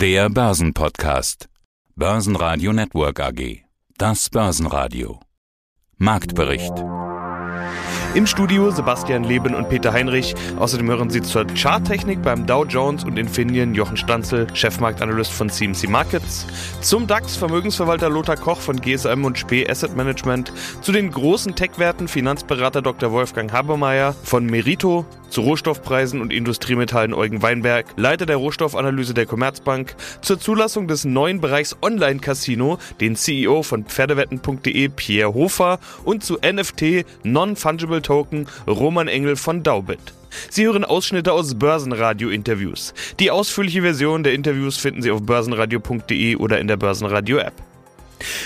Der Börsenpodcast. Börsenradio Network AG. Das Börsenradio. Marktbericht. Im Studio Sebastian Leben und Peter Heinrich. Außerdem hören Sie zur Charttechnik beim Dow Jones und Infineon Jochen Stanzel, Chefmarktanalyst von CMC Markets. Zum DAX Vermögensverwalter Lothar Koch von GSM und Spee Asset Management. Zu den großen Tech-Werten Finanzberater Dr. Wolfgang Habermeier von Merito. Zu Rohstoffpreisen und Industriemetallen Eugen Weinberg, Leiter der Rohstoffanalyse der Commerzbank. Zur Zulassung des neuen Bereichs Online-Casino, den CEO von Pferdewetten.de Pierre Hofer und zu NFT Non-Fungible Token Roman Engel von Daubit. Sie hören Ausschnitte aus Börsenradio-Interviews. Die ausführliche Version der Interviews finden Sie auf börsenradio.de oder in der Börsenradio-App.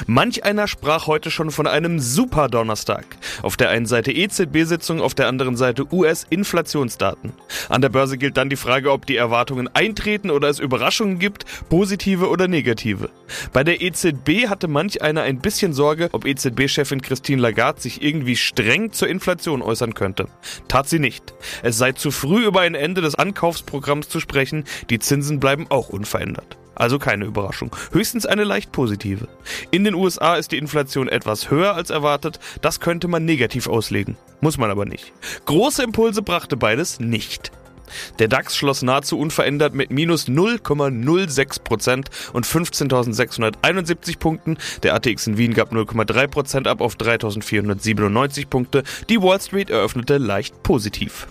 Manch einer sprach heute schon von einem Super Donnerstag. Auf der einen Seite EZB-Sitzung, auf der anderen Seite US-Inflationsdaten. An der Börse gilt dann die Frage, ob die Erwartungen eintreten oder es Überraschungen gibt, positive oder negative. Bei der EZB hatte manch einer ein bisschen Sorge, ob EZB-Chefin Christine Lagarde sich irgendwie streng zur Inflation äußern könnte. Tat sie nicht. Es sei zu früh über ein Ende des Ankaufsprogramms zu sprechen, die Zinsen bleiben auch unverändert. Also keine Überraschung. Höchstens eine leicht positive. In den USA ist die Inflation etwas höher als erwartet. Das könnte man negativ auslegen. Muss man aber nicht. Große Impulse brachte beides nicht. Der DAX schloss nahezu unverändert mit minus 0,06% und 15.671 Punkten. Der ATX in Wien gab 0,3% ab auf 3.497 Punkte. Die Wall Street eröffnete leicht positiv.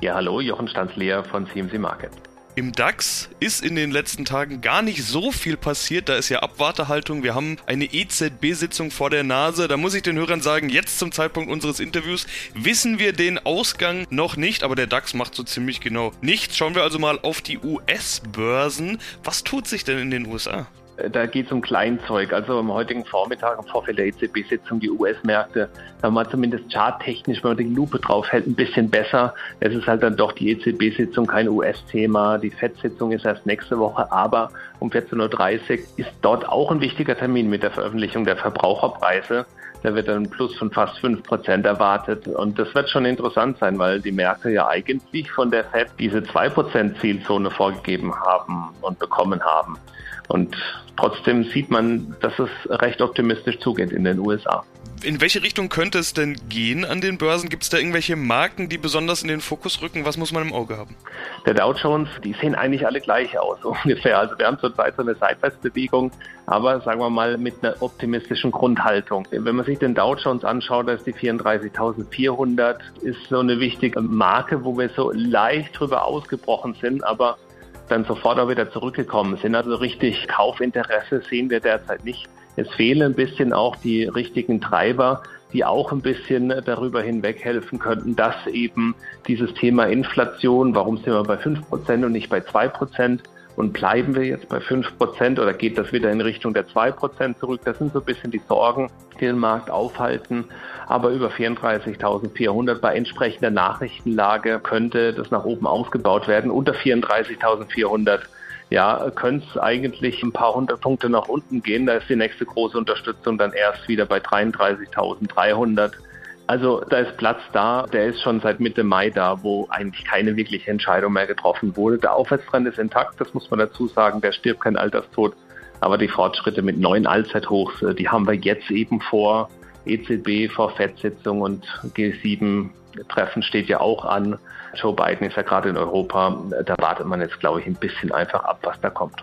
Ja, hallo, Jochen Stanzleer von CMC Market. Im DAX ist in den letzten Tagen gar nicht so viel passiert. Da ist ja Abwartehaltung. Wir haben eine EZB-Sitzung vor der Nase. Da muss ich den Hörern sagen, jetzt zum Zeitpunkt unseres Interviews wissen wir den Ausgang noch nicht, aber der DAX macht so ziemlich genau nichts. Schauen wir also mal auf die US-Börsen. Was tut sich denn in den USA? Da geht es um Kleinzeug. Also am heutigen Vormittag, im Vorfeld der EZB-Sitzung, die US-Märkte, da war zumindest charttechnisch, wenn man die Lupe drauf hält, ein bisschen besser. Es ist halt dann doch die EZB-Sitzung kein US-Thema. Die FED-Sitzung ist erst nächste Woche, aber um 14.30 Uhr ist dort auch ein wichtiger Termin mit der Veröffentlichung der Verbraucherpreise. Da wird dann ein Plus von fast 5% erwartet. Und das wird schon interessant sein, weil die Märkte ja eigentlich von der FED diese 2% Zielzone vorgegeben haben und bekommen haben. Und trotzdem sieht man, dass es recht optimistisch zugeht in den USA. In welche Richtung könnte es denn gehen an den Börsen? Gibt es da irgendwelche Marken, die besonders in den Fokus rücken? Was muss man im Auge haben? Der Dow Jones, die sehen eigentlich alle gleich aus, ungefähr. Also wir haben zurzeit so eine Seitwärtsbewegung, aber sagen wir mal mit einer optimistischen Grundhaltung. Wenn man sich den Dow Jones anschaut, da ist die 34.400, ist so eine wichtige Marke, wo wir so leicht drüber ausgebrochen sind, aber dann sofort auch wieder zurückgekommen sind. Also richtig Kaufinteresse sehen wir derzeit nicht. Es fehlen ein bisschen auch die richtigen Treiber, die auch ein bisschen darüber hinweg helfen könnten, dass eben dieses Thema Inflation, warum sind wir bei 5% und nicht bei 2%, und bleiben wir jetzt bei 5% oder geht das wieder in Richtung der 2% zurück? Das sind so ein bisschen die Sorgen, die den Markt aufhalten. Aber über 34.400 bei entsprechender Nachrichtenlage könnte das nach oben ausgebaut werden. Unter 34.400 ja, könnte es eigentlich ein paar hundert Punkte nach unten gehen. Da ist die nächste große Unterstützung dann erst wieder bei 33.300. Also da ist Platz da, der ist schon seit Mitte Mai da, wo eigentlich keine wirkliche Entscheidung mehr getroffen wurde. Der Aufwärtstrend ist intakt, das muss man dazu sagen, der stirbt kein Alterstod. Aber die Fortschritte mit neuen Allzeithochs, äh, die haben wir jetzt eben vor. EZB vor FED-Sitzung und G7-Treffen steht ja auch an. Joe Biden ist ja gerade in Europa. Da wartet man jetzt, glaube ich, ein bisschen einfach ab, was da kommt.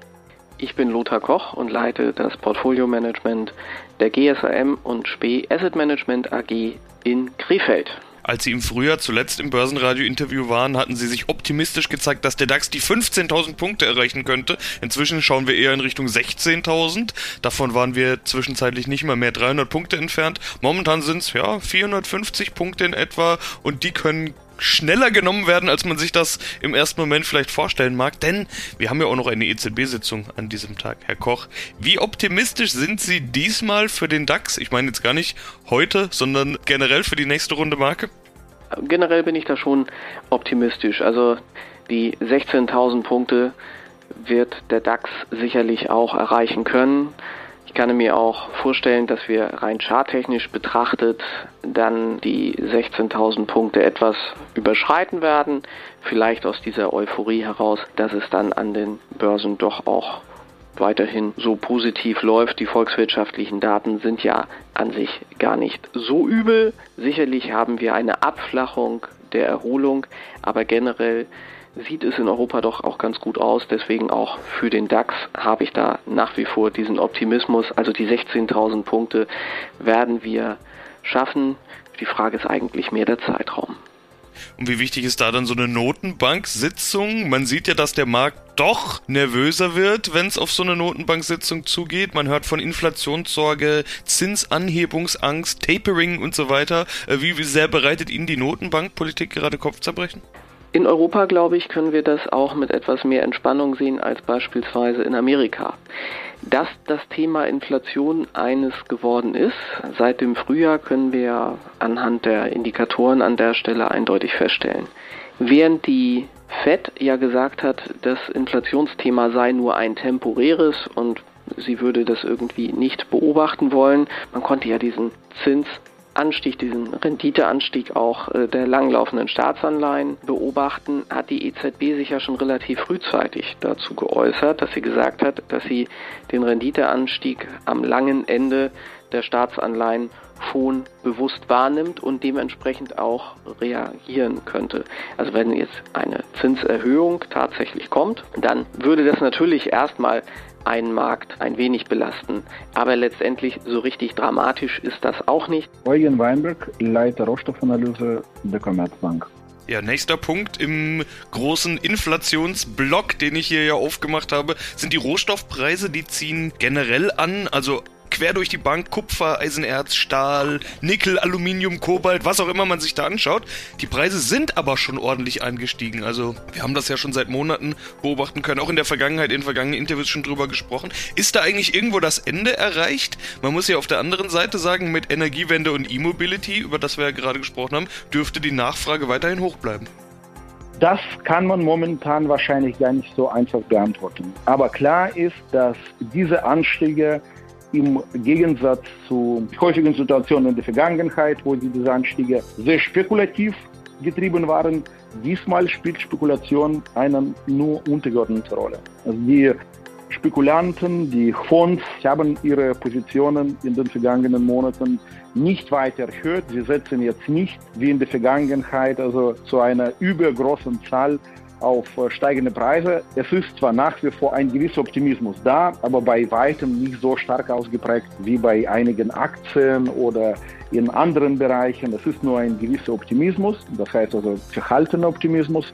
Ich bin Lothar Koch und leite das Portfolio-Management der GSAM und SPE Asset Management AG in Krefeld. Als Sie im Frühjahr zuletzt im Börsenradio-Interview waren, hatten Sie sich optimistisch gezeigt, dass der DAX die 15.000 Punkte erreichen könnte. Inzwischen schauen wir eher in Richtung 16.000. Davon waren wir zwischenzeitlich nicht mal mehr 300 Punkte entfernt. Momentan sind es ja 450 Punkte in etwa und die können schneller genommen werden, als man sich das im ersten Moment vielleicht vorstellen mag. Denn wir haben ja auch noch eine EZB-Sitzung an diesem Tag. Herr Koch, wie optimistisch sind Sie diesmal für den DAX? Ich meine jetzt gar nicht heute, sondern generell für die nächste Runde Marke? Generell bin ich da schon optimistisch. Also die 16.000 Punkte wird der DAX sicherlich auch erreichen können. Ich kann mir auch vorstellen, dass wir rein charttechnisch betrachtet dann die 16.000 Punkte etwas überschreiten werden. Vielleicht aus dieser Euphorie heraus, dass es dann an den Börsen doch auch weiterhin so positiv läuft. Die volkswirtschaftlichen Daten sind ja an sich gar nicht so übel. Sicherlich haben wir eine Abflachung der Erholung, aber generell sieht es in Europa doch auch ganz gut aus. Deswegen auch für den DAX habe ich da nach wie vor diesen Optimismus. Also die 16.000 Punkte werden wir schaffen. Die Frage ist eigentlich mehr der Zeitraum. Und wie wichtig ist da dann so eine Notenbank-Sitzung? Man sieht ja, dass der Markt doch nervöser wird, wenn es auf so eine Notenbank-Sitzung zugeht. Man hört von Inflationssorge, Zinsanhebungsangst, Tapering und so weiter. Äh, wie sehr bereitet Ihnen die Notenbankpolitik gerade Kopfzerbrechen? In Europa, glaube ich, können wir das auch mit etwas mehr Entspannung sehen als beispielsweise in Amerika. Dass das Thema Inflation eines geworden ist, seit dem Frühjahr können wir anhand der Indikatoren an der Stelle eindeutig feststellen. Während die Fed ja gesagt hat, das Inflationsthema sei nur ein temporäres und sie würde das irgendwie nicht beobachten wollen, man konnte ja diesen Zins Anstieg, diesen Renditeanstieg auch äh, der langlaufenden Staatsanleihen beobachten, hat die EZB sich ja schon relativ frühzeitig dazu geäußert, dass sie gesagt hat, dass sie den Renditeanstieg am langen Ende der Staatsanleihen schon bewusst wahrnimmt und dementsprechend auch reagieren könnte. Also wenn jetzt eine Zinserhöhung tatsächlich kommt, dann würde das natürlich erstmal einen Markt ein wenig belasten. Aber letztendlich so richtig dramatisch ist das auch nicht. Eugen Weinberg, Leiter Rohstoffanalyse der Commerzbank. Ja, nächster Punkt im großen Inflationsblock, den ich hier ja aufgemacht habe, sind die Rohstoffpreise. Die ziehen generell an. Also quer durch die Bank Kupfer, Eisenerz, Stahl, Nickel, Aluminium, Kobalt, was auch immer man sich da anschaut. Die Preise sind aber schon ordentlich angestiegen. Also wir haben das ja schon seit Monaten beobachten können, auch in der Vergangenheit, in vergangenen Interviews schon drüber gesprochen. Ist da eigentlich irgendwo das Ende erreicht? Man muss ja auf der anderen Seite sagen, mit Energiewende und E-Mobility, über das wir ja gerade gesprochen haben, dürfte die Nachfrage weiterhin hoch bleiben. Das kann man momentan wahrscheinlich gar nicht so einfach beantworten. Aber klar ist, dass diese Anstiege im Gegensatz zu häufigen Situationen in der Vergangenheit, wo diese Anstiege sehr spekulativ getrieben waren, diesmal spielt Spekulation eine nur untergeordnete Rolle. Also die Spekulanten, die Fonds haben ihre Positionen in den vergangenen Monaten nicht weiter erhöht. Sie setzen jetzt nicht wie in der Vergangenheit also zu einer übergroßen Zahl auf äh, steigende Preise. Es ist zwar nach wie vor ein gewisser Optimismus da, aber bei weitem nicht so stark ausgeprägt wie bei einigen Aktien oder in anderen Bereichen. Es ist nur ein gewisser Optimismus, das heißt also verhaltener Optimismus.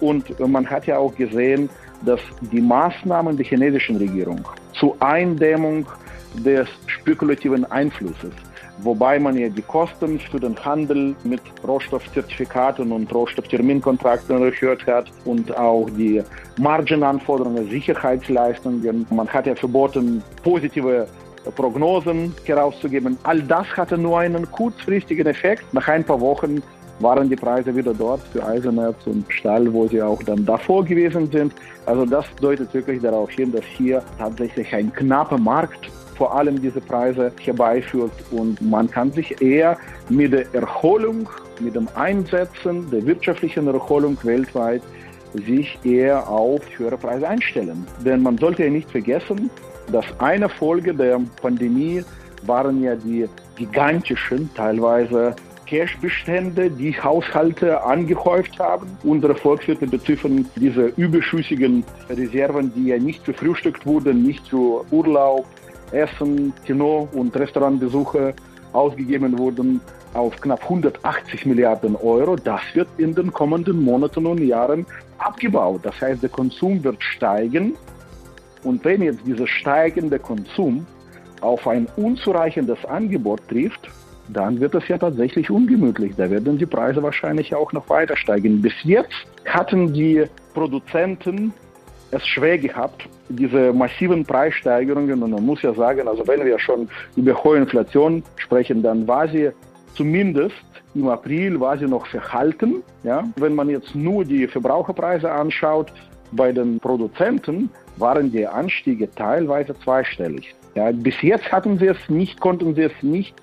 Und man hat ja auch gesehen, dass die Maßnahmen der chinesischen Regierung zur Eindämmung des spekulativen Einflusses wobei man ja die Kosten für den Handel mit Rohstoffzertifikaten und Rohstoffterminkontrakten erhöht hat und auch die Margenanforderungen, Sicherheitsleistungen. Man hat ja verboten, positive Prognosen herauszugeben. All das hatte nur einen kurzfristigen Effekt. Nach ein paar Wochen waren die Preise wieder dort für Eisenerz und Stahl, wo sie auch dann davor gewesen sind. Also das deutet wirklich darauf hin, dass hier tatsächlich ein knapper Markt vor allem diese Preise herbeiführt. Und man kann sich eher mit der Erholung, mit dem Einsetzen der wirtschaftlichen Erholung weltweit sich eher auf höhere Preise einstellen. Denn man sollte ja nicht vergessen, dass eine Folge der Pandemie waren ja die gigantischen, teilweise Cashbestände, die Haushalte angehäuft haben. Unsere Volkswirte beziffern diese überschüssigen Reserven, die ja nicht befrühstückt wurden, nicht für Urlaub, Essen, Kino- und Restaurantbesuche ausgegeben wurden auf knapp 180 Milliarden Euro. Das wird in den kommenden Monaten und Jahren abgebaut. Das heißt, der Konsum wird steigen. Und wenn jetzt dieser steigende Konsum auf ein unzureichendes Angebot trifft, dann wird es ja tatsächlich ungemütlich. Da werden die Preise wahrscheinlich auch noch weiter steigen. Bis jetzt hatten die Produzenten es schwer gehabt, diese massiven Preissteigerungen. Und man muss ja sagen, also wenn wir schon über hohe Inflation sprechen, dann war sie zumindest im April war sie noch verhalten. Ja? Wenn man jetzt nur die Verbraucherpreise anschaut, bei den Produzenten waren die Anstiege teilweise zweistellig. Ja, bis jetzt hatten sie es nicht, konnten sie es nicht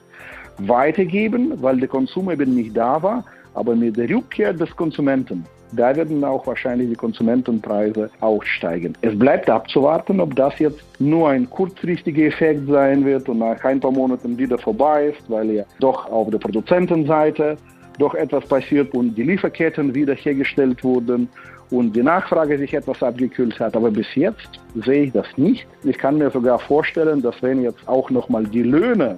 weitergeben, weil der Konsum eben nicht da war. Aber mit der Rückkehr des Konsumenten da werden auch wahrscheinlich die Konsumentenpreise auch steigen. Es bleibt abzuwarten, ob das jetzt nur ein kurzfristiger Effekt sein wird und nach ein paar Monaten wieder vorbei ist, weil ja doch auf der Produzentenseite doch etwas passiert und die Lieferketten wiederhergestellt wurden und die Nachfrage sich etwas abgekühlt hat. Aber bis jetzt sehe ich das nicht. Ich kann mir sogar vorstellen, dass wenn jetzt auch nochmal die Löhne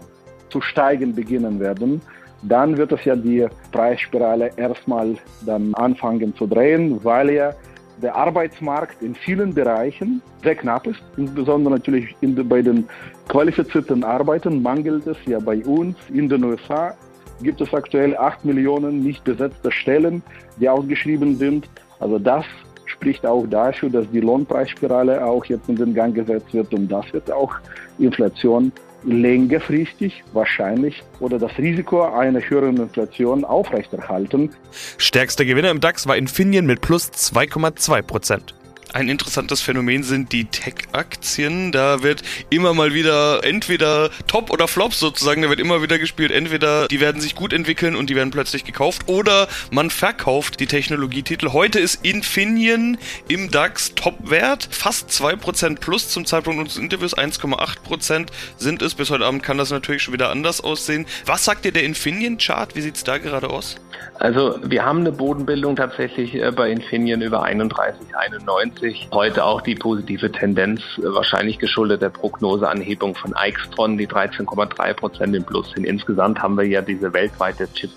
zu steigen beginnen werden, dann wird es ja die Preisspirale erstmal dann anfangen zu drehen, weil ja der Arbeitsmarkt in vielen Bereichen sehr knapp ist. Insbesondere natürlich in, bei den qualifizierten Arbeiten mangelt es ja bei uns in den USA. Gibt es aktuell 8 Millionen nicht besetzte Stellen, die ausgeschrieben sind. Also das spricht auch dafür, dass die Lohnpreisspirale auch jetzt in den Gang gesetzt wird und das wird auch Inflation längerfristig wahrscheinlich oder das Risiko einer höheren Inflation aufrechterhalten. Stärkster Gewinner im DAX war Infineon mit plus 2,2 Prozent ein interessantes Phänomen sind die Tech-Aktien. Da wird immer mal wieder entweder Top oder Flop sozusagen, da wird immer wieder gespielt. Entweder die werden sich gut entwickeln und die werden plötzlich gekauft oder man verkauft die Technologietitel. Heute ist Infineon im DAX Top-Wert, fast 2% plus zum Zeitpunkt unseres Interviews, 1,8% sind es. Bis heute Abend kann das natürlich schon wieder anders aussehen. Was sagt dir der Infineon-Chart? Wie sieht es da gerade aus? Also wir haben eine Bodenbildung tatsächlich äh, bei Infineon über 31,91. Heute auch die positive Tendenz, äh, wahrscheinlich geschuldet der Prognoseanhebung von Eichstron, die 13,3 Prozent im Plus sind. Insgesamt haben wir ja diese weltweite Chip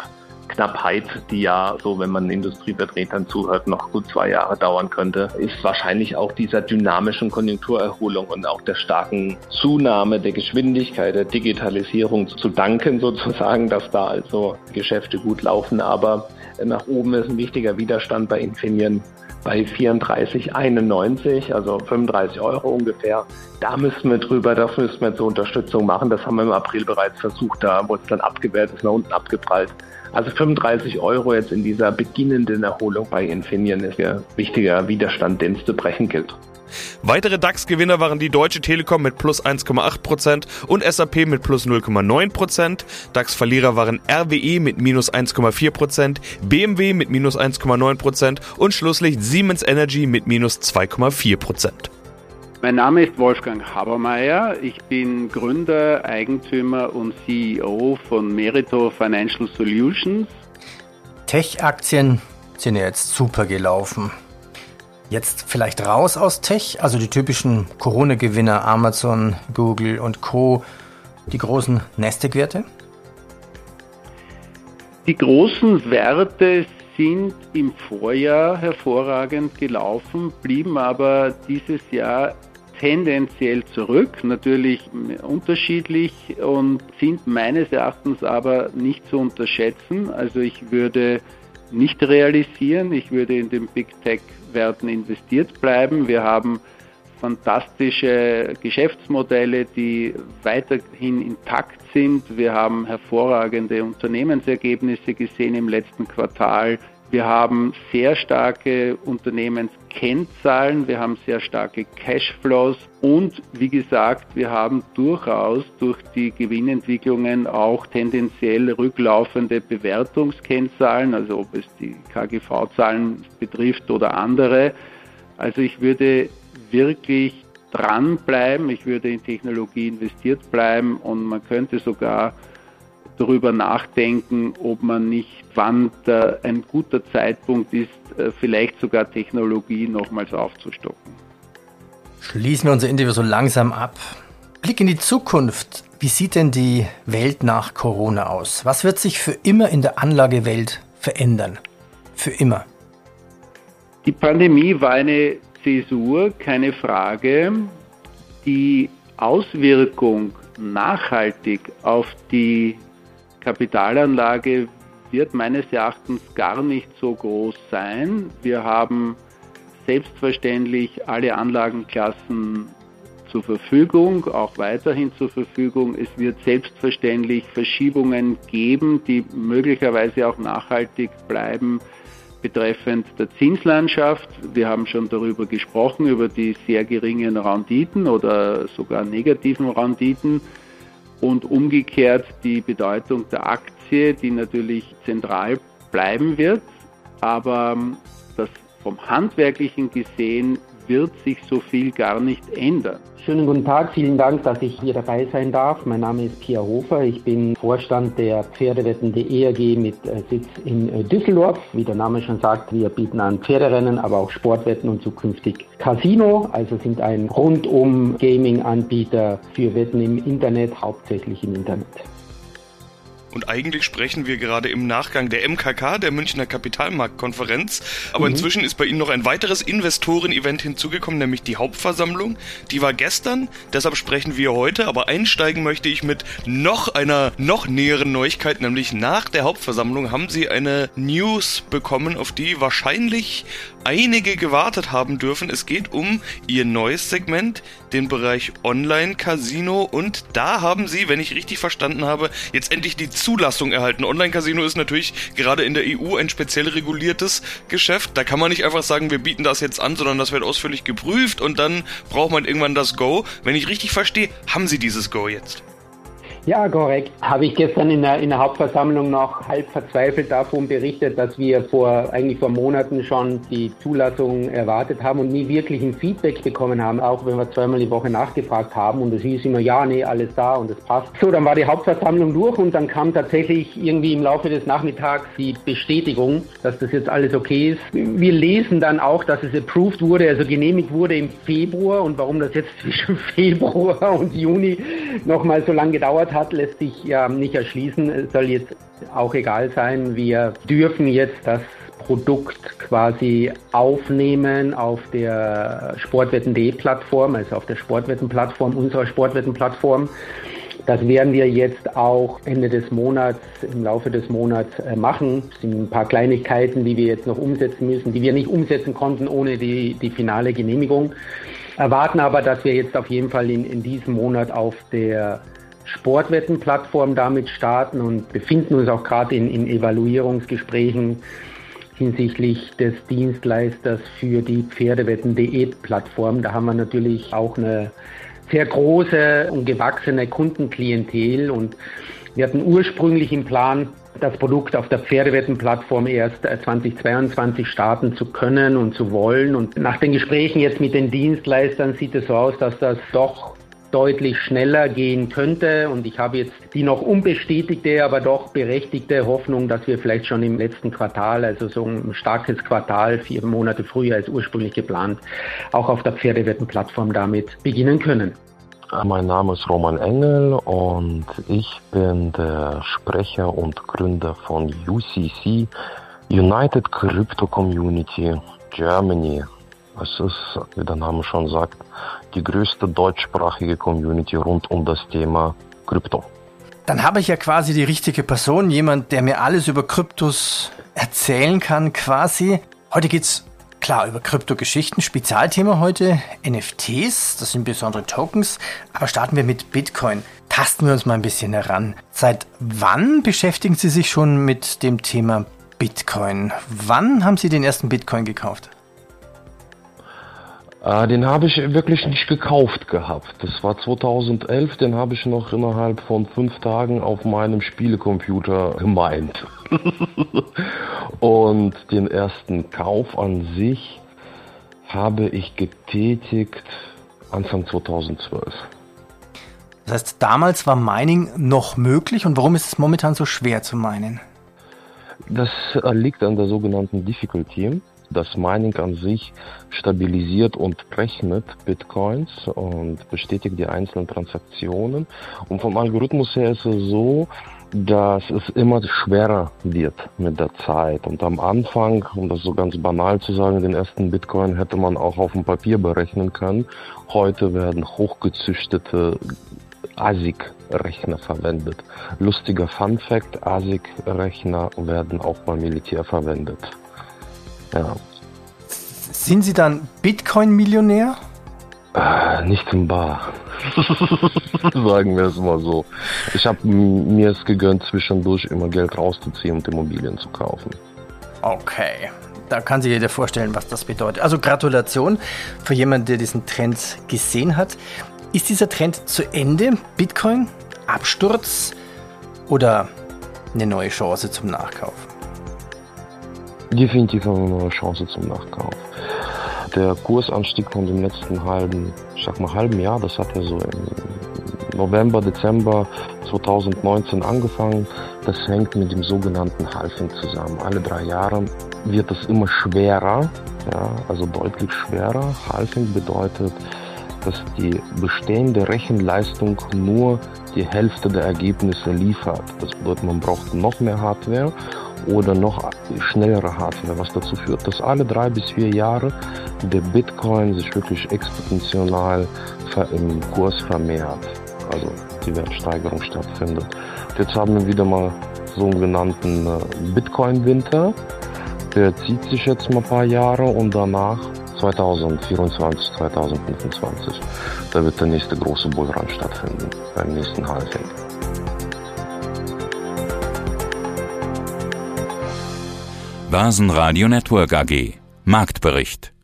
Knappheit, die ja so, wenn man Industrievertretern zuhört, noch gut zwei Jahre dauern könnte, ist wahrscheinlich auch dieser dynamischen Konjunkturerholung und auch der starken Zunahme der Geschwindigkeit der Digitalisierung zu danken sozusagen, dass da also Geschäfte gut laufen. Aber nach oben ist ein wichtiger Widerstand bei Infineon bei 34,91, also 35 Euro ungefähr. Da müssen wir drüber, das müssen wir zur Unterstützung machen. Das haben wir im April bereits versucht. Da wurde es dann abgewehrt, ist nach unten abgeprallt. Also 35 Euro jetzt in dieser beginnenden Erholung bei Infineon ist ein wichtiger Widerstand, den es zu brechen gilt. Weitere DAX-Gewinner waren die Deutsche Telekom mit plus 1,8% und SAP mit plus 0,9%. DAX-Verlierer waren RWE mit minus 1,4%, BMW mit minus 1,9% und schlusslich Siemens Energy mit minus 2,4%. Mein Name ist Wolfgang Habermeier. Ich bin Gründer, Eigentümer und CEO von Merito Financial Solutions. Tech-Aktien sind ja jetzt super gelaufen. Jetzt vielleicht raus aus Tech, also die typischen Corona-Gewinner Amazon, Google und Co., die großen Nasdaq-Werte? Die großen Werte sind im Vorjahr hervorragend gelaufen, blieben aber dieses Jahr tendenziell zurück, natürlich unterschiedlich und sind meines Erachtens aber nicht zu unterschätzen. Also ich würde nicht realisieren, ich würde in den Big Tech Werten investiert bleiben. Wir haben fantastische Geschäftsmodelle, die weiterhin intakt sind. Wir haben hervorragende Unternehmensergebnisse gesehen im letzten Quartal. Wir haben sehr starke Unternehmenskennzahlen, wir haben sehr starke Cashflows und wie gesagt, wir haben durchaus durch die Gewinnentwicklungen auch tendenziell rücklaufende Bewertungskennzahlen, also ob es die KGV-Zahlen betrifft oder andere. Also ich würde wirklich dranbleiben, ich würde in Technologie investiert bleiben und man könnte sogar darüber nachdenken, ob man nicht, wann ein guter Zeitpunkt ist, äh, vielleicht sogar Technologie nochmals aufzustocken. Schließen wir unser Interview so langsam ab. Blick in die Zukunft. Wie sieht denn die Welt nach Corona aus? Was wird sich für immer in der Anlagewelt verändern? Für immer. Die Pandemie war eine Zäsur, keine Frage. Die Auswirkung nachhaltig auf die Kapitalanlage wird meines Erachtens gar nicht so groß sein. Wir haben selbstverständlich alle Anlagenklassen zur Verfügung, auch weiterhin zur Verfügung. Es wird selbstverständlich Verschiebungen geben, die möglicherweise auch nachhaltig bleiben betreffend der Zinslandschaft. Wir haben schon darüber gesprochen, über die sehr geringen Renditen oder sogar negativen Renditen und umgekehrt die Bedeutung der Aktie, die natürlich zentral bleiben wird. aber ähm, das vom Handwerklichen gesehen wird sich so viel gar nicht ändern. Schönen guten Tag, vielen Dank, dass ich hier dabei sein darf. Mein Name ist Pia Hofer, ich bin Vorstand der Pferdewetten.de AG mit äh, Sitz in äh, Düsseldorf. Wie der Name schon sagt, wir bieten an Pferderennen, aber auch Sportwetten und zukünftig Casino, also sind ein rundum Gaming-Anbieter für Wetten im Internet, hauptsächlich im Internet. Und eigentlich sprechen wir gerade im Nachgang der MKK, der Münchner Kapitalmarktkonferenz. Aber mhm. inzwischen ist bei Ihnen noch ein weiteres Investoren-Event hinzugekommen, nämlich die Hauptversammlung. Die war gestern, deshalb sprechen wir heute. Aber einsteigen möchte ich mit noch einer noch näheren Neuigkeit, nämlich nach der Hauptversammlung haben Sie eine News bekommen, auf die wahrscheinlich einige gewartet haben dürfen. Es geht um Ihr neues Segment, den Bereich Online-Casino. Und da haben Sie, wenn ich richtig verstanden habe, jetzt endlich die Zulassung erhalten. Online-Casino ist natürlich gerade in der EU ein speziell reguliertes Geschäft. Da kann man nicht einfach sagen, wir bieten das jetzt an, sondern das wird ausführlich geprüft und dann braucht man irgendwann das Go. Wenn ich richtig verstehe, haben Sie dieses Go jetzt. Ja, korrekt. Habe ich gestern in der, in der Hauptversammlung noch halb verzweifelt davon berichtet, dass wir vor eigentlich vor Monaten schon die Zulassung erwartet haben und nie wirklich ein Feedback bekommen haben, auch wenn wir zweimal die Woche nachgefragt haben und es hieß immer, ja, nee, alles da und es passt. So, dann war die Hauptversammlung durch und dann kam tatsächlich irgendwie im Laufe des Nachmittags die Bestätigung, dass das jetzt alles okay ist. Wir lesen dann auch, dass es approved wurde, also genehmigt wurde im Februar und warum das jetzt zwischen Februar und Juni nochmal so lange gedauert hat, hat, lässt sich ja nicht erschließen. Es soll jetzt auch egal sein. Wir dürfen jetzt das Produkt quasi aufnehmen auf der Sportwetten.de Plattform, also auf der Sportwettenplattform, unserer Sportwettenplattform. Das werden wir jetzt auch Ende des Monats, im Laufe des Monats äh, machen. Es sind ein paar Kleinigkeiten, die wir jetzt noch umsetzen müssen, die wir nicht umsetzen konnten ohne die, die finale Genehmigung. Erwarten aber, dass wir jetzt auf jeden Fall in, in diesem Monat auf der Sportwettenplattform damit starten und befinden uns auch gerade in, in Evaluierungsgesprächen hinsichtlich des Dienstleisters für die Pferdewetten.de Plattform. Da haben wir natürlich auch eine sehr große und gewachsene Kundenklientel und wir hatten ursprünglich im Plan, das Produkt auf der Pferdewettenplattform erst 2022 starten zu können und zu wollen. Und nach den Gesprächen jetzt mit den Dienstleistern sieht es so aus, dass das doch deutlich schneller gehen könnte. Und ich habe jetzt die noch unbestätigte, aber doch berechtigte Hoffnung, dass wir vielleicht schon im letzten Quartal, also so ein starkes Quartal, vier Monate früher als ursprünglich geplant, auch auf der Pferdewettenplattform damit beginnen können. Mein Name ist Roman Engel und ich bin der Sprecher und Gründer von UCC, United Crypto Community Germany. Es ist, wie der Name schon sagt, die größte deutschsprachige Community rund um das Thema Krypto. Dann habe ich ja quasi die richtige Person, jemand, der mir alles über Kryptos erzählen kann, quasi. Heute geht es klar über Kryptogeschichten. Spezialthema heute NFTs, das sind besondere Tokens. Aber starten wir mit Bitcoin. Tasten wir uns mal ein bisschen heran. Seit wann beschäftigen Sie sich schon mit dem Thema Bitcoin? Wann haben Sie den ersten Bitcoin gekauft? Äh, den habe ich wirklich nicht gekauft gehabt. Das war 2011, den habe ich noch innerhalb von fünf Tagen auf meinem Spielecomputer gemeint. Und den ersten Kauf an sich habe ich getätigt Anfang 2012. Das heißt, damals war Mining noch möglich und warum ist es momentan so schwer zu meinen? Das liegt an der sogenannten Difficulty. Das Mining an sich stabilisiert und rechnet Bitcoins und bestätigt die einzelnen Transaktionen. Und vom Algorithmus her ist es so, dass es immer schwerer wird mit der Zeit. Und am Anfang, um das so ganz banal zu sagen, den ersten Bitcoin hätte man auch auf dem Papier berechnen können. Heute werden hochgezüchtete ASIC-Rechner verwendet. Lustiger Fun Fact, ASIC-Rechner werden auch beim Militär verwendet. Ja. Sind Sie dann Bitcoin-Millionär? Äh, nicht im Bar. Sagen wir es mal so. Ich habe mir es gegönnt, zwischendurch immer Geld rauszuziehen und Immobilien zu kaufen. Okay. Da kann sich jeder vorstellen, was das bedeutet. Also Gratulation für jemanden, der diesen Trend gesehen hat. Ist dieser Trend zu Ende? Bitcoin? Absturz? Oder eine neue Chance zum Nachkauf? Definitiv eine Chance zum Nachkauf. Der Kursanstieg von dem letzten halben, ich sag mal halben Jahr, das hat ja so im November, Dezember 2019 angefangen. Das hängt mit dem sogenannten Halving zusammen. Alle drei Jahre wird es immer schwerer, ja, also deutlich schwerer. Halving bedeutet, dass die bestehende Rechenleistung nur die Hälfte der Ergebnisse liefert. Das bedeutet, man braucht noch mehr Hardware oder noch schnellere Hardware, was dazu führt, dass alle drei bis vier Jahre der Bitcoin sich wirklich exponentiell im Kurs vermehrt, also die Wertsteigerung stattfindet. Jetzt haben wir wieder mal so einen genannten äh, Bitcoin-Winter. Der zieht sich jetzt mal ein paar Jahre und danach 2024, 2025. Da wird der nächste große Bullrun stattfinden, beim nächsten Halving. Basen Radio Network AG Marktbericht